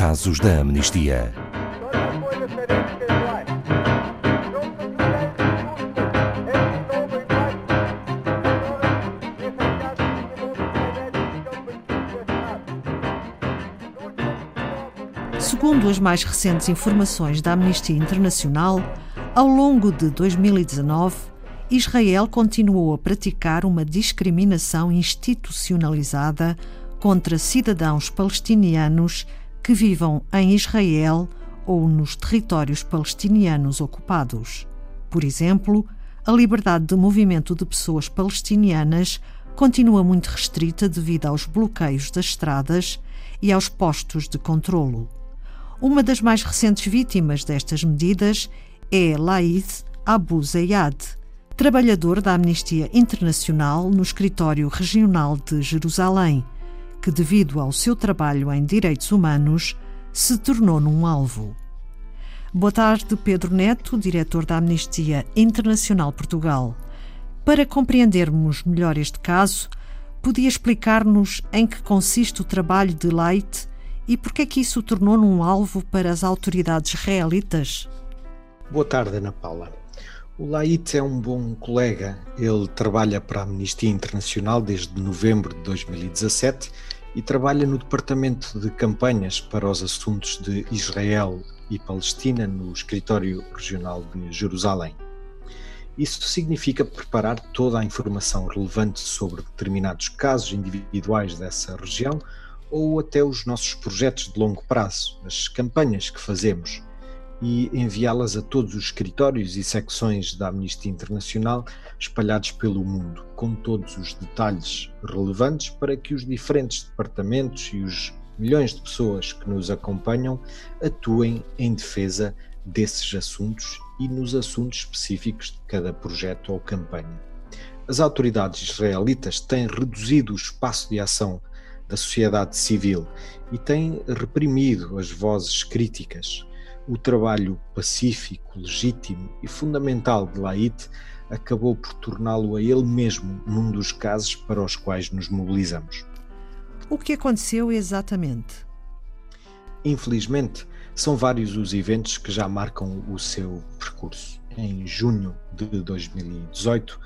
casos da amnistia. Segundo as mais recentes informações da Amnistia Internacional, ao longo de 2019, Israel continuou a praticar uma discriminação institucionalizada contra cidadãos palestinianos que vivam em Israel ou nos territórios palestinianos ocupados. Por exemplo, a liberdade de movimento de pessoas palestinianas continua muito restrita devido aos bloqueios das estradas e aos postos de controlo. Uma das mais recentes vítimas destas medidas é Laith Abu Zayad, trabalhador da Amnistia Internacional no Escritório Regional de Jerusalém, que, devido ao seu trabalho em direitos humanos, se tornou num alvo. Boa tarde, Pedro Neto, diretor da Amnistia Internacional Portugal. Para compreendermos melhor este caso, podia explicar-nos em que consiste o trabalho de Light e por que é que isso o tornou num alvo para as autoridades israelitas? Boa tarde, Ana Paula. O Laite é um bom colega. Ele trabalha para a Amnistia Internacional desde novembro de 2017 e trabalha no Departamento de Campanhas para os Assuntos de Israel e Palestina no Escritório Regional de Jerusalém. Isso significa preparar toda a informação relevante sobre determinados casos individuais dessa região ou até os nossos projetos de longo prazo, as campanhas que fazemos, e enviá-las a todos os escritórios e secções da Amnistia Internacional espalhados pelo mundo, com todos os detalhes relevantes para que os diferentes departamentos e os milhões de pessoas que nos acompanham atuem em defesa desses assuntos e nos assuntos específicos de cada projeto ou campanha. As autoridades israelitas têm reduzido o espaço de ação da sociedade civil e têm reprimido as vozes críticas. O trabalho pacífico, legítimo e fundamental de Laite acabou por torná-lo a ele mesmo num dos casos para os quais nos mobilizamos. O que aconteceu exatamente? Infelizmente, são vários os eventos que já marcam o seu percurso. Em junho de 2018,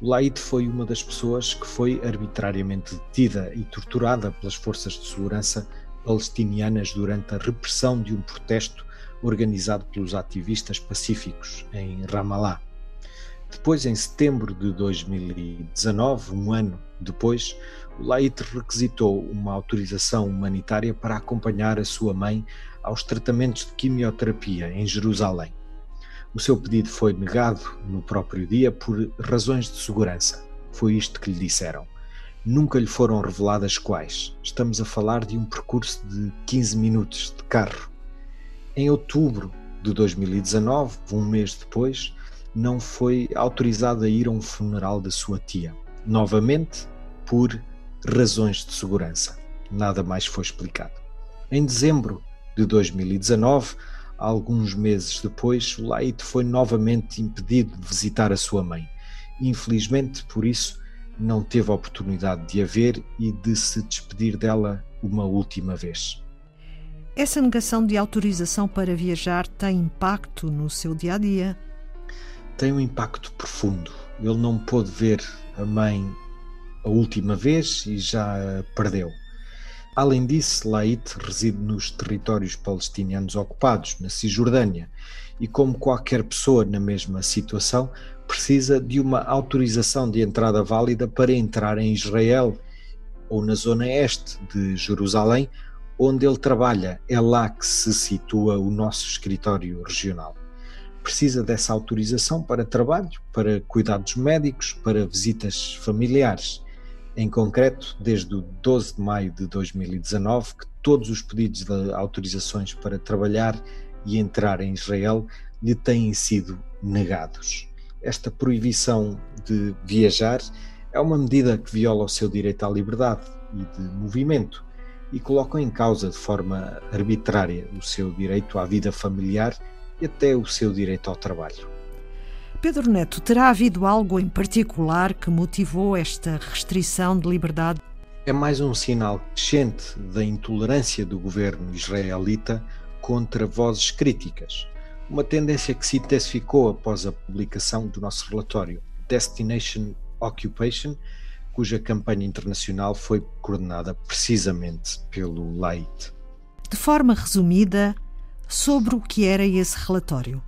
Laid foi uma das pessoas que foi arbitrariamente detida e torturada pelas forças de segurança palestinianas durante a repressão de um protesto organizado pelos ativistas pacíficos em Ramallah. Depois, em setembro de 2019, um ano depois, o Laid requisitou uma autorização humanitária para acompanhar a sua mãe aos tratamentos de quimioterapia em Jerusalém. O seu pedido foi negado no próprio dia por razões de segurança. Foi isto que lhe disseram. Nunca lhe foram reveladas quais. Estamos a falar de um percurso de 15 minutos de carro. Em outubro de 2019, um mês depois, não foi autorizado a ir a um funeral da sua tia. Novamente, por razões de segurança. Nada mais foi explicado. Em dezembro de 2019, alguns meses depois, Laite foi novamente impedido de visitar a sua mãe. Infelizmente, por isso, não teve a oportunidade de a ver e de se despedir dela uma última vez. Essa negação de autorização para viajar tem impacto no seu dia a dia? Tem um impacto profundo. Ele não pôde ver a mãe a última vez e já a perdeu. Além disso, Laite reside nos territórios palestinianos ocupados, na Cisjordânia, e como qualquer pessoa na mesma situação, precisa de uma autorização de entrada válida para entrar em Israel ou na zona este de Jerusalém, onde ele trabalha. É lá que se situa o nosso escritório regional. Precisa dessa autorização para trabalho, para cuidados médicos, para visitas familiares em concreto, desde o 12 de maio de 2019, que todos os pedidos de autorizações para trabalhar e entrar em Israel lhe têm sido negados. Esta proibição de viajar é uma medida que viola o seu direito à liberdade e de movimento e coloca em causa de forma arbitrária o seu direito à vida familiar e até o seu direito ao trabalho. Pedro Neto, terá havido algo em particular que motivou esta restrição de liberdade? é mais um sinal crescente da intolerância do governo israelita contra vozes críticas, uma tendência que se intensificou após a publicação do nosso relatório Destination Occupation, cuja campanha internacional foi coordenada precisamente pelo Lait. De forma resumida, sobre o que era esse relatório.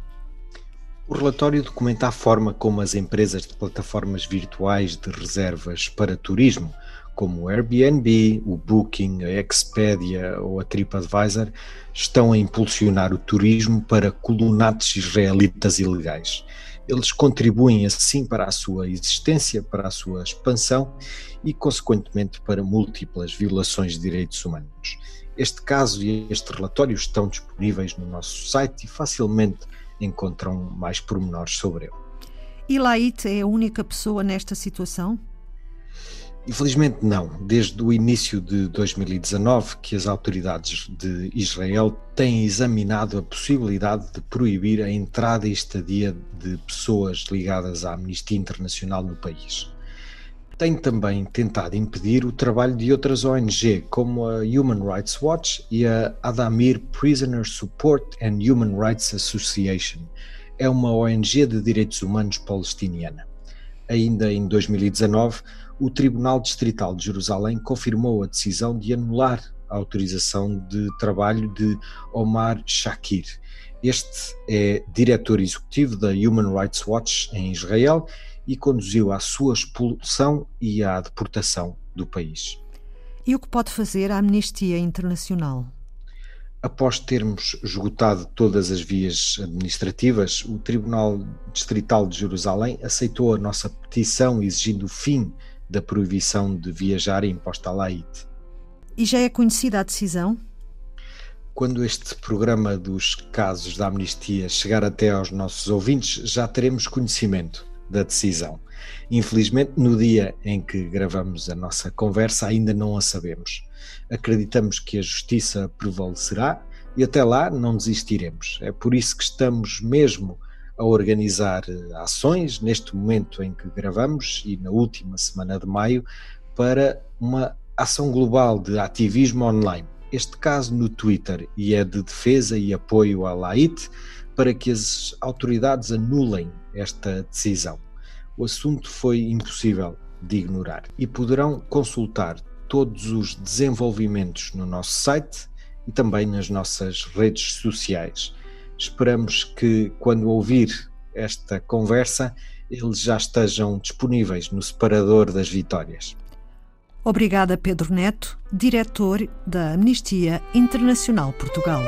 O relatório documenta a forma como as empresas de plataformas virtuais de reservas para turismo como o Airbnb, o Booking, a Expedia ou a TripAdvisor, estão a impulsionar o turismo para colonatos israelitas ilegais. Eles contribuem assim para a sua existência, para a sua expansão e, consequentemente, para múltiplas violações de direitos humanos. Este caso e este relatório estão disponíveis no nosso site e facilmente encontram mais pormenores sobre ele. E é a única pessoa nesta situação? Infelizmente não. Desde o início de 2019 que as autoridades de Israel têm examinado a possibilidade de proibir a entrada e estadia de pessoas ligadas à Amnistia Internacional no país. Tem também tentado impedir o trabalho de outras ONG, como a Human Rights Watch e a Adamir Prisoner Support and Human Rights Association. É uma ONG de direitos humanos palestiniana. Ainda em 2019, o Tribunal Distrital de Jerusalém confirmou a decisão de anular a autorização de trabalho de Omar Shakir. Este é diretor executivo da Human Rights Watch em Israel e conduziu à sua expulsão e à deportação do país. E o que pode fazer a Amnistia Internacional? Após termos esgotado todas as vias administrativas, o Tribunal Distrital de Jerusalém aceitou a nossa petição exigindo o fim da proibição de viajar imposta à Laite. E já é conhecida a decisão? Quando este programa dos casos da amnistia chegar até aos nossos ouvintes, já teremos conhecimento da decisão. Infelizmente, no dia em que gravamos a nossa conversa, ainda não a sabemos. Acreditamos que a justiça prevalecerá e até lá não desistiremos. É por isso que estamos mesmo a organizar eh, ações neste momento em que gravamos e na última semana de maio para uma ação global de ativismo online. Este caso no Twitter e é de defesa e apoio à LAIT para que as autoridades anulem esta decisão. O assunto foi impossível de ignorar e poderão consultar todos os desenvolvimentos no nosso site e também nas nossas redes sociais. Esperamos que, quando ouvir esta conversa, eles já estejam disponíveis no separador das vitórias. Obrigada, Pedro Neto, diretor da Amnistia Internacional Portugal.